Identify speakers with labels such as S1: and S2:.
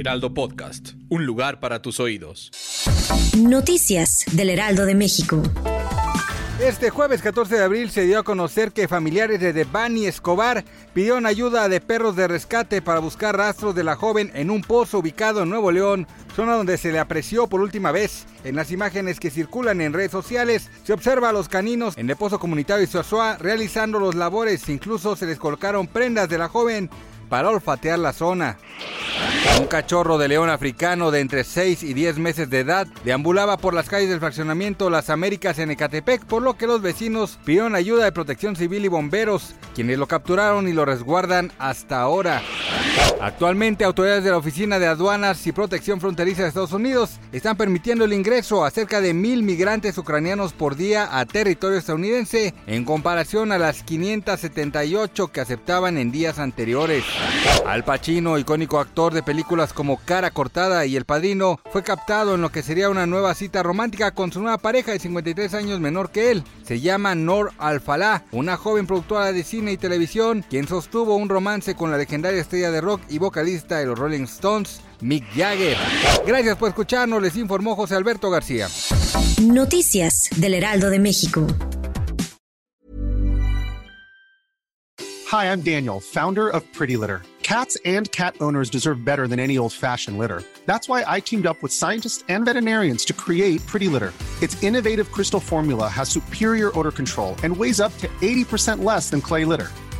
S1: Heraldo Podcast, un lugar para tus oídos.
S2: Noticias del Heraldo de México.
S3: Este jueves 14 de abril se dio a conocer que familiares de Devani Escobar pidieron ayuda de perros de rescate para buscar rastros de la joven en un pozo ubicado en Nuevo León, zona donde se le apreció por última vez. En las imágenes que circulan en redes sociales se observa a los caninos en el pozo comunitario Isoazua realizando los labores, incluso se les colocaron prendas de la joven para olfatear la zona. Un cachorro de león africano de entre 6 y 10 meses de edad deambulaba por las calles del fraccionamiento Las Américas en Ecatepec, por lo que los vecinos pidieron ayuda de protección civil y bomberos, quienes lo capturaron y lo resguardan hasta ahora. Actualmente, autoridades de la Oficina de Aduanas y Protección Fronteriza de Estados Unidos están permitiendo el ingreso a cerca de mil migrantes ucranianos por día a territorio estadounidense, en comparación a las 578 que aceptaban en días anteriores. Al Pacino, icónico actor de películas como Cara Cortada y El Padrino, fue captado en lo que sería una nueva cita romántica con su nueva pareja de 53 años menor que él. Se llama Nor Alfalá, una joven productora de cine y televisión, quien sostuvo un romance con la legendaria estrella de rock y vocalista de los Rolling Stones, Mick Jagger. Gracias por escucharnos, les informó José Alberto García.
S2: Noticias del Heraldo de México.
S4: Hi, I'm Daniel, founder of Pretty Litter. Cats and cat owners deserve better than any old-fashioned litter. That's why I teamed up with scientists and veterinarians to create Pretty Litter. Its innovative crystal formula has superior odor control and weighs up to 80% less than clay litter.